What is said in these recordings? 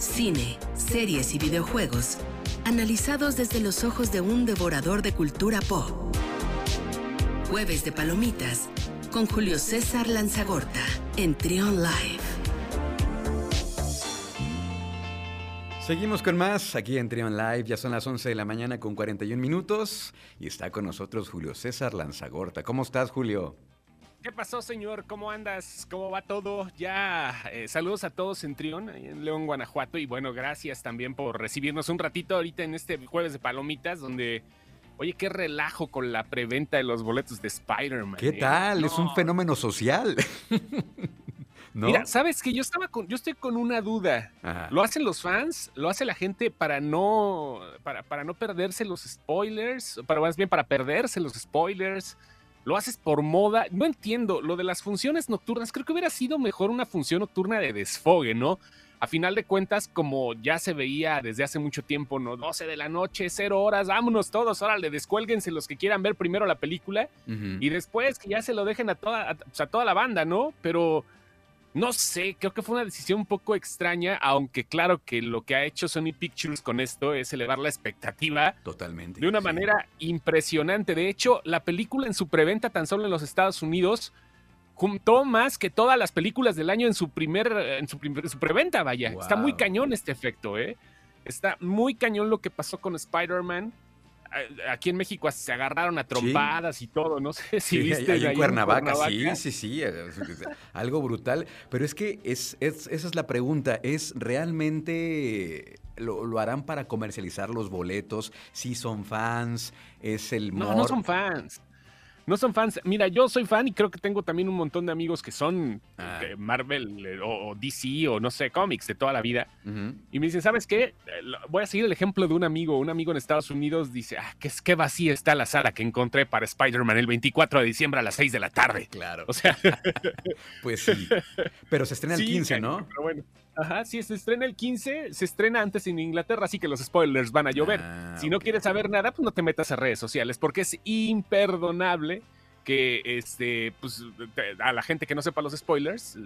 cine, series y videojuegos, analizados desde los ojos de un devorador de cultura pop. Jueves de Palomitas con Julio César Lanzagorta en Trion Live. Seguimos con más aquí en Trion Live. Ya son las 11 de la mañana con 41 minutos y está con nosotros Julio César Lanzagorta. ¿Cómo estás, Julio? ¿Qué pasó, señor? ¿Cómo andas? ¿Cómo va todo? Ya, eh, saludos a todos en Trión, en León, Guanajuato. Y bueno, gracias también por recibirnos un ratito ahorita en este jueves de palomitas, donde, oye, qué relajo con la preventa de los boletos de Spider-Man. ¿Qué ¿eh? tal? Es un No. fenómeno social. ¿No? Mira, sabes que yo estaba con, yo estoy con una duda. Ajá. ¿Lo hacen los fans? ¿Lo hace la gente para no, para, para no perderse los spoilers? Para más bien para perderse los spoilers. ¿Lo haces por moda? No entiendo. Lo de las funciones nocturnas, creo que hubiera sido mejor una función nocturna de desfogue, ¿no? A final de cuentas, como ya se veía desde hace mucho tiempo, ¿no? 12 de la noche, 0 horas, vámonos todos, órale, descuélguense los que quieran ver primero la película y después que ya se lo dejen a toda, a, pues, a toda la banda, ¿no? Pero no sé, creo que fue una decisión un poco extraña, aunque claro que lo que ha hecho Sony Pictures con esto es elevar la expectativa Totalmente. de una sí. manera impresionante. De hecho, la película en su preventa tan solo en los Estados Unidos juntó más que todas las películas del año en su primer en su, primer- su preventa, vaya. Está muy cañón este efecto, ¿eh? Está muy cañón lo que pasó con Spider-Man. Aquí en México se agarraron a trompadas y todo. No sé si Sí, viste ahí ahí en Cuernavaca, Cuernavaca. sí, sí, sí, es- es algo brutal. Pero es que es, es- esa es la pregunta, ¿es realmente lo, lo harán para comercializar los boletos? Si son fans, es el No, no son fans. No son fans. Mira, yo soy fan y creo que tengo también un montón de amigos que son Ah. de Marvel eh, o, o DC o no sé, cómics de toda la vida. Y me dicen, ¿sabes qué? Eh, Voy a seguir el ejemplo de un amigo. Un amigo en Estados Unidos dice, ah, qué, qué vacía está la sala que encontré para Spider-Man el 24 de diciembre a las 6 de la tarde. Claro, O sea, pues sí. Pero se estrena el sí, 15, cañón, ¿no? Pero bueno. Ajá, sí, se estrena el 15, se estrena antes en Inglaterra, así que los spoilers van a llover. Ah, Si no quieres saber nada, pues no te metas a redes sociales, porque es imperdonable que este, pues, a la gente que no sepa los spoilers,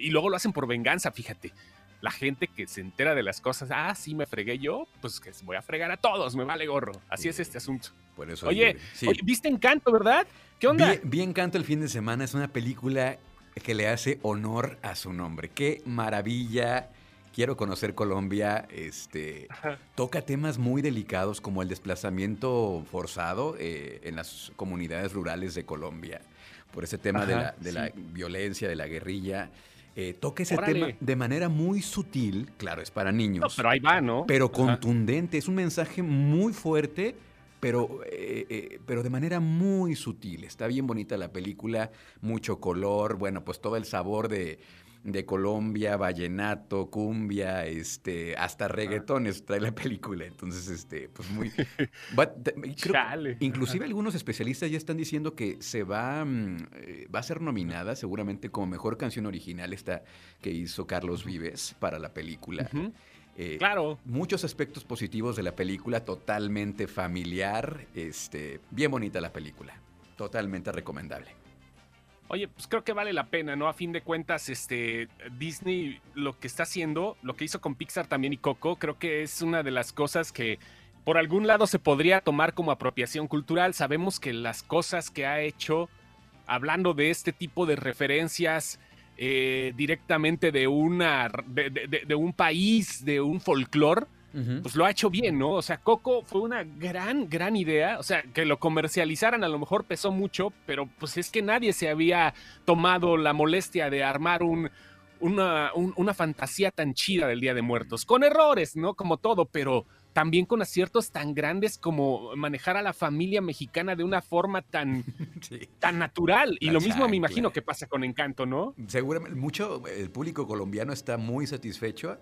y luego lo hacen por venganza, fíjate. La gente que se entera de las cosas, ah, sí me fregué yo, pues que voy a fregar a todos, me vale gorro. Así es este asunto. Por eso Oye, sí. oye, ¿viste Encanto, verdad? ¿Qué onda? Bien, bien Canto el fin de semana es una película que le hace honor a su nombre. Qué maravilla. Quiero conocer Colombia. Este Ajá. toca temas muy delicados como el desplazamiento forzado eh, en las comunidades rurales de Colombia. Por ese tema de, la, de la violencia, de la guerrilla. Eh, toca ese Órale. tema de manera muy sutil. Claro, es para niños No, pero ahí va, ¿no? pero Ajá. contundente. Es un mensaje muy fuerte, pero, eh, eh, pero de manera muy sutil. Está bien bonita la película, mucho color, bueno, pues todo el sabor de, de Colombia, vallenato, cumbia, este, hasta reggaetones trae la película. Entonces, este, pues muy... te- creo- Chale. Inclusive algunos especialistas ya están diciendo que se va, mm, eh, va a ser nominada seguramente como mejor canción original esta que hizo Carlos Vives para la película. Ujú. Eh, Claro. Muchos aspectos positivos de la película, totalmente familiar, este, bien bonita la película, totalmente recomendable. Oye, pues creo que vale la pena, ¿no? A fin de cuentas, este Disney lo que está haciendo, lo que hizo con Pixar también y Coco, creo que es una de las cosas que por algún lado se podría tomar como apropiación cultural. Sabemos que las cosas que ha hecho, hablando de este tipo de referencias eh, directamente de una de, de- de- de un país, de un folclore, pues lo ha hecho bien, ¿no? O sea, Coco fue una gran, gran idea. O sea, que lo comercializaran a lo mejor pesó mucho, pero pues es que nadie se había tomado la molestia de armar un, una, un- una fantasía tan chida del Día de Muertos. Con errores, ¿no? Como todo, pero también con aciertos tan grandes como manejar a la familia mexicana de una forma tan, Sí. tan natural. Y La lo mismo me imagino que pasa con Encanto, ¿no? Seguramente mucho, el público colombiano está muy satisfecho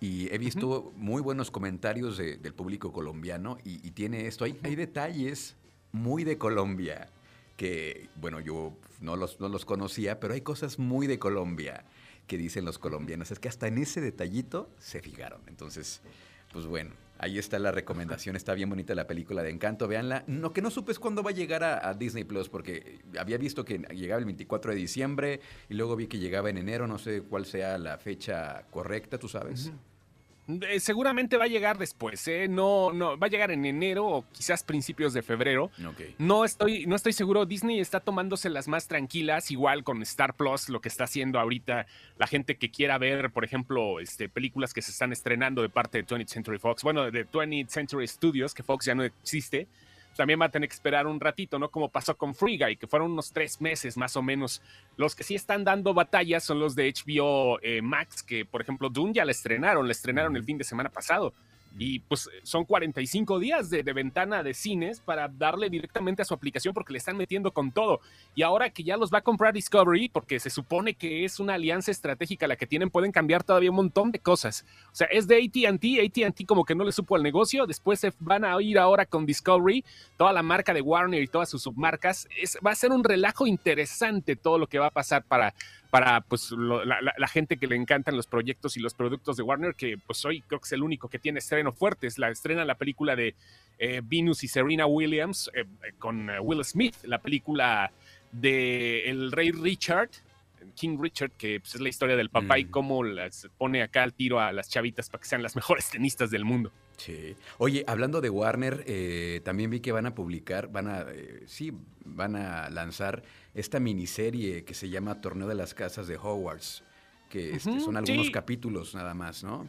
y he visto muy buenos comentarios de- del público colombiano y, y tiene esto, hay, hay detalles muy de Colombia que, bueno, yo no los, no los conocía, pero hay cosas muy de Colombia que dicen los colombianos. Es que hasta en ese detallito se fijaron. Entonces, pues bueno, ahí está la recomendación. Está bien bonita la película de Encanto. Véanla. Lo que no supe es cuándo va a llegar a, a Disney Plus, porque había visto que llegaba el 24 de diciembre y luego vi que llegaba en enero. No sé cuál sea la fecha correcta, ¿tú sabes? Eh, seguramente va a llegar después, ¿eh? No, no, va a llegar en enero o quizás principios de febrero. No, estoy, no estoy seguro. Disney está tomándose las más tranquilas, igual con Star Plus, lo que está haciendo ahorita la gente que quiera ver, por ejemplo, este, películas que se están estrenando de parte de 20th Century Fox, bueno, de 20th Century Studios, que Fox ya no existe también va a tener que esperar un ratito, ¿no? Como pasó con Free Guy, que fueron unos tres meses más o menos. Los que sí están dando batallas son los de HBO eh, Max, que por ejemplo Dune ya la estrenaron, la estrenaron el fin de semana pasado. Y pues son 45 días de, ventana de cines para darle directamente a su aplicación porque le están metiendo con todo. Y ahora que ya los va a comprar Discovery, porque se supone que es una alianza estratégica la que tienen, pueden cambiar todavía un montón de cosas. O sea, es de ATT, ATT como que no le supo al negocio, después se van a ir ahora con Discovery, toda la marca de Warner y todas sus submarcas. Va a ser un relajo interesante todo lo que va a pasar para para pues la, gente que le encantan los proyectos y los productos de Warner, que pues hoy creo que es el único que tiene estreno fuertes. La estrena la película de eh, Venus y Serena Williams eh, con eh, Will Smith, la película de El Rey Richard, King Richard, que pues, es la historia del papá y mm. cómo las pone acá al tiro a las chavitas para que sean las mejores tenistas del mundo. Sí. Oye, hablando de Warner, también vi que van a publicar, van a, sí, van a lanzar esta miniserie que se llama Torneo de las Casas de Hogwarts, que este, son algunos capítulos nada más, ¿no?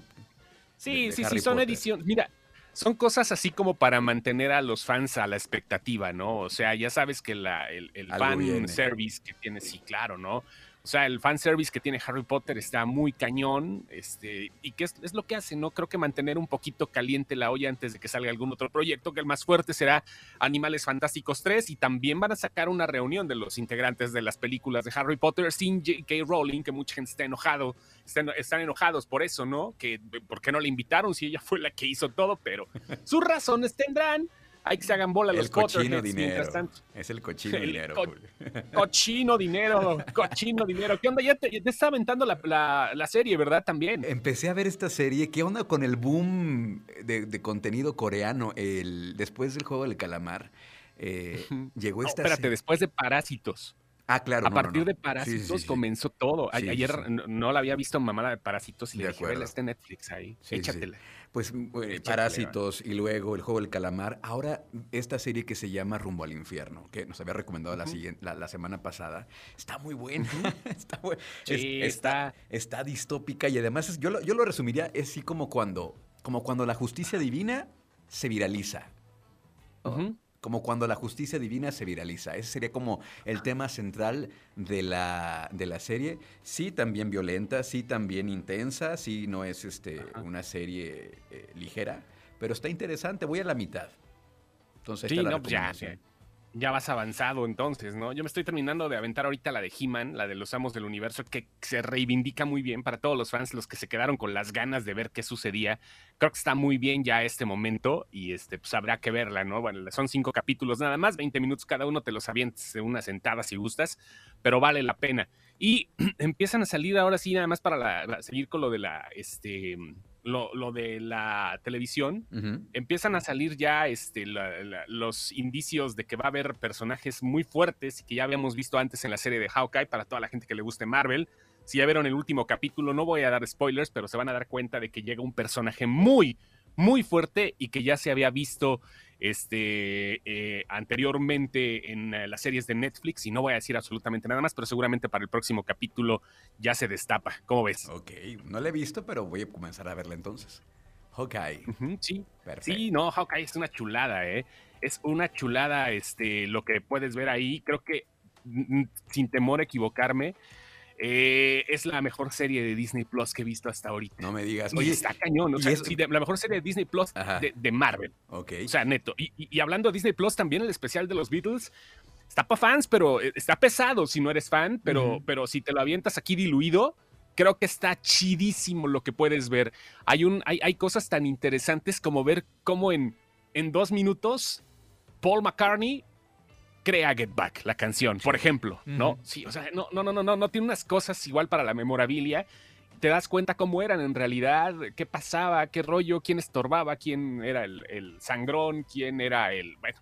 Sí, sí, sí, son ediciones. Mira, son cosas así como para mantener a los fans a la expectativa, ¿no? O sea, ya sabes que la, el, el fan service que tiene, sí, claro, ¿no? O sea, el fanservice que tiene Harry Potter está muy cañón. Este, y que es, lo que hace, ¿no? Creo que mantener un poquito caliente la olla antes de que salga algún otro proyecto, que el más fuerte será Animales Fantásticos 3. Y también van a sacar una reunión de los integrantes de las películas de Harry Potter sin J.K. Rowling, que mucha gente está enojado, están, enojados por eso, ¿no? Que por qué no le invitaron si ella fue la que hizo todo, pero sus razones tendrán hay que se hagan bola los cochino dinero. Es el cochino dinero. cochino dinero, cochino dinero. ¿Qué onda? Ya te, está aventando la, serie, ¿verdad? También. Empecé a ver esta serie. ¿Qué onda con el boom de, contenido coreano el, después del juego del calamar? Eh, llegó esta. espérate, después de Parásitos. Ah, claro. A partir de Parásitos comenzó todo. Ayer no, la había visto mamá de Parásitos y le dije, está en Netflix ahí, échatela. Pues eh, Parásitos y luego El Juego del Calamar. Ahora esta serie que se llama Rumbo al Infierno, que nos había recomendado la, siguiente, la, semana pasada, está muy buena. está, está, está, distópica y además yo, lo, yo lo resumiría, es así como cuando, como cuando la justicia divina se viraliza como cuando la justicia divina se viraliza. Ese sería como el tema central de la, de la serie. Sí, también violenta, sí, también intensa, sí, no es este, una serie eh, ligera, pero está interesante. Voy a la mitad. Entonces, sí, no, pues ya, ya vas avanzado entonces, ¿no? Yo me estoy terminando de aventar ahorita la de He-Man, la de los Amos del Universo, que se reivindica muy bien para todos los fans, los que se quedaron con las ganas de ver qué sucedía. Creo que está muy bien ya este momento y este, pues habrá que verla, ¿no? Bueno, son cinco capítulos nada más, 20 minutos cada uno, te los avientes de una sentada si gustas, pero vale la pena. Y empiezan a salir ahora sí, nada más para seguir con lo de la, este, lo, de la televisión, empiezan a salir ya este, los indicios de que va a haber personajes muy fuertes y que ya habíamos visto antes en la serie de Hawkeye para toda la gente que le guste Marvel. Si ya vieron el último capítulo, no voy a dar spoilers, pero se van a dar cuenta de que llega un personaje muy, muy fuerte y que ya se había visto este, eh, anteriormente en eh, las series de Netflix y no voy a decir absolutamente nada más, pero seguramente para el próximo capítulo ya se destapa. ¿Cómo ves? Ok, no la he visto, pero voy a comenzar a verla entonces. Hawkeye. sí, sí, no, Hawkeye es una chulada, ¿eh? Es una chulada este, lo que puedes ver ahí. Creo que, sin temor a equivocarme, eh, es la mejor serie de Disney Plus que he visto hasta ahorita. No me digas. Oye, está cañón. O sea, la mejor serie de Disney Plus de, Marvel. Ok. O sea, neto. Y, hablando de Disney Plus, también el especial de los Beatles está para fans, pero eh, está pesado si no eres fan. Pero, pero si te lo avientas aquí diluido, creo que está chidísimo lo que puedes ver. Hay, un, hay, hay cosas tan interesantes como ver cómo en, en dos minutos Paul McCartney crea Get Back, la canción, por ejemplo, ¿no? Sí, o sea, no, no, no, no, no, tiene unas cosas igual para la memorabilia. Te das cuenta cómo eran en realidad, qué pasaba, qué rollo, quién estorbaba, quién era el, sangrón, quién era el. Bueno,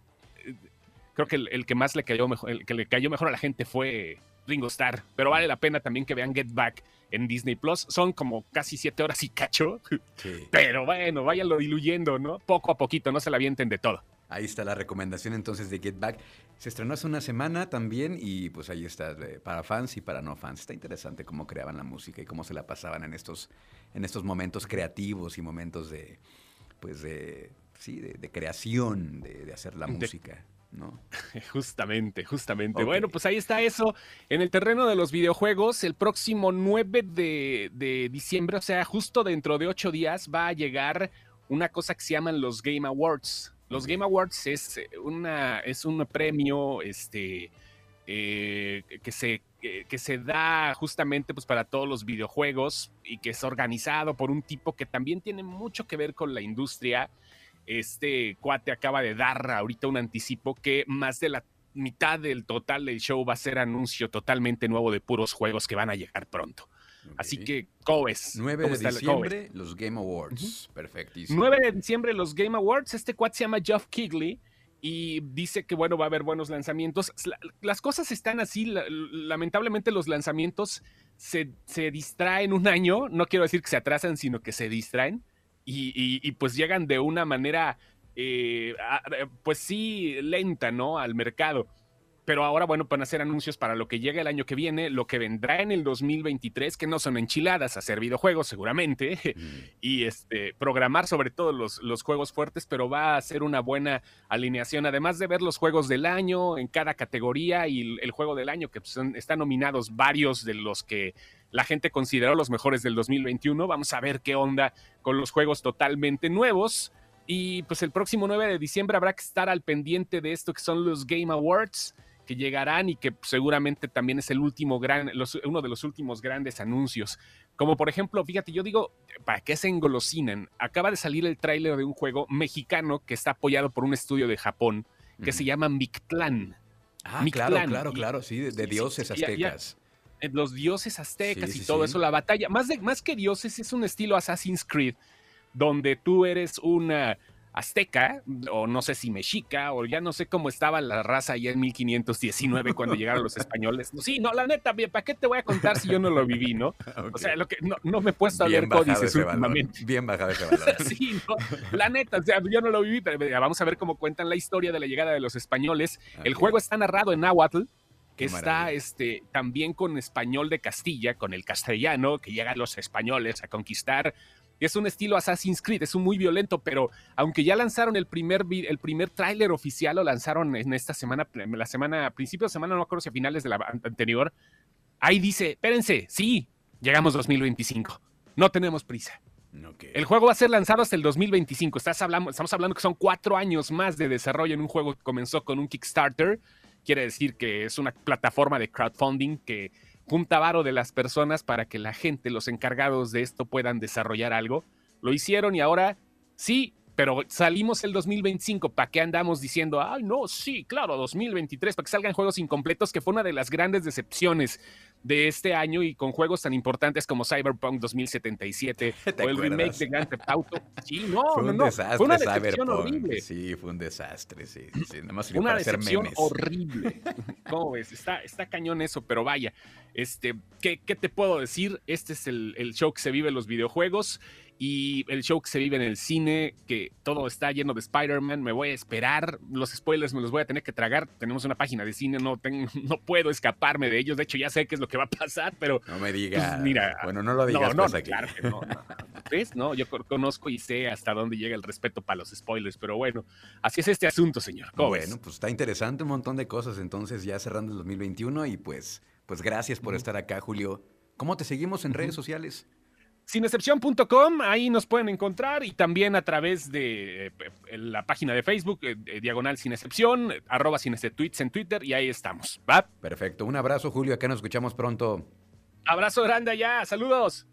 creo que el, que más le cayó mejor, el que le cayó mejor a la gente fue Ringo Starr, pero vale la pena también que vean Get Back en Disney Plus. Son como casi siete horas y cacho. Pero bueno, váyanlo diluyendo, ¿no? Poco a poquito, no se la avienten de todo. Ahí está la recomendación entonces de Get Back. Se estrenó hace una semana también y pues ahí está eh, para fans y para no fans. Está interesante cómo creaban la música y cómo se la pasaban en estos, en estos momentos creativos y momentos de, pues de, sí, de, creación, de, hacer la música. ¿no? Justamente, justamente. Bueno, pues ahí está eso. En el terreno de los videojuegos, el próximo 9 de, de, diciembre, o sea, justo dentro de ocho días, va a llegar una cosa que se llaman los Game Awards. Los Game Awards es, eh, una, es un premio este, eh, que, se, que se da justamente pues, para todos los videojuegos y que es organizado por un tipo que también tiene mucho que ver con la industria. Este cuate acaba de dar ahorita un anticipo que más de la mitad del total del show va a ser anuncio totalmente nuevo de puros juegos que van a llegar pronto. Así que, ¿cómo ves? 9 de diciembre, los Game Awards. Perfectísimo. 9 de diciembre, los Game Awards. Este cuate se llama Geoff Kigley y dice que, bueno, va a haber buenos lanzamientos. Las cosas están así. Lamentablemente, los lanzamientos se, distraen un año. No quiero decir que se atrasan, sino que se distraen. Y, pues llegan de una manera, eh, pues sí, lenta, ¿no? Al mercado pero ahora, bueno, van a hacer anuncios para lo que llega el año que viene, lo que vendrá en el 2023, que no son enchiladas, hacer videojuegos seguramente, y este, programar sobre todo los, los, juegos fuertes, pero va a ser una buena alineación, además de ver los juegos del año en cada categoría y el, juego del año, que están nominados varios de los que la gente consideró los mejores del 2021. Vamos a ver qué onda con los juegos totalmente nuevos. Y pues el próximo 9 de diciembre habrá que estar al pendiente de esto que son los Game Awards que llegarán y que seguramente también es el último gran, uno de los últimos grandes anuncios. Como por ejemplo, fíjate, yo digo, ¿para qué se engolosinan? Acaba de salir el tráiler de un juego mexicano que está apoyado por un estudio de Japón que se llama Mictlán. Ah, claro, claro, claro, sí, de, dioses aztecas. los dioses aztecas y todo eso, la batalla. Más, de, más que dioses, es un estilo Assassin's Creed, donde tú eres una azteca, o no sé si mexica, o ya no sé cómo estaba la raza allá en 1519 cuando llegaron los españoles. Sí, no, la neta, ¿para qué te voy a contar si yo no lo viví, no? O sea, lo que, no, me he puesto a leer códices últimamente. Bien bajado ese valor. sí, no, la neta, o sea, yo no lo viví, pero vamos a ver cómo cuentan la historia de la llegada de los españoles. El juego está narrado en náhuatl, que está este, también con español de Castilla, con el castellano, que llegan los españoles a conquistar es un estilo Assassin's Creed, es un muy violento, pero aunque ya lanzaron el primer, el primer tráiler oficial, lo lanzaron en esta semana, la semana, a principios de semana, no me acuerdo si a finales de la anterior, ahí dice, espérense, sí, llegamos 2025, no tenemos prisa. El juego va a ser lanzado hasta el 2025. Estás hablando, estamos hablando que son cuatro años más de desarrollo en un juego que comenzó con un Kickstarter. Quiere decir que es una plataforma de crowdfunding que junta varo de las personas para que la gente, los encargados de esto, puedan desarrollar algo. Lo hicieron y ahora sí, pero salimos el 2025. ¿Para qué andamos diciendo, ay, no, sí, claro, 2023, para que salgan juegos incompletos, que fue una de las grandes decepciones de este año y con juegos tan importantes como Cyberpunk 2077 o el remake de Grand Theft Auto. Sí, no, fue un no, desastre, fue una decepción horrible. Sí, fue un desastre, sí. sí nada más una decepción horrible. ¿Cómo ves? Está, está cañón eso, pero vaya, este, ¿qué, qué te puedo decir? Este es el, el show que se vive en los videojuegos y el show que se vive en el cine, que todo está lleno de Spider-Man, me voy a esperar, los spoilers me los voy a tener que tragar, tenemos una página de cine, no, tengo, no puedo escaparme de ellos, de hecho ya sé qué es lo que va a pasar, pero... No me digas, pues, mira, bueno, no lo digas. No, no, claro que no. ¿Ves? No, yo conozco y sé hasta dónde llega el respeto para los spoilers, pero bueno, así es este asunto, señor. bueno, pues está interesante un montón de cosas, entonces ya cerrando el 2021 y pues, pues gracias por estar acá, Julio. ¿Cómo te seguimos en redes sociales? Sinexcepción.com, ahí nos pueden encontrar y también a través de eh, la página de Facebook, eh, diagonal sin excepción, arroba sin tweets en Twitter y ahí estamos. ¿va? Perfecto, un abrazo Julio, acá nos escuchamos pronto. Abrazo grande allá, saludos.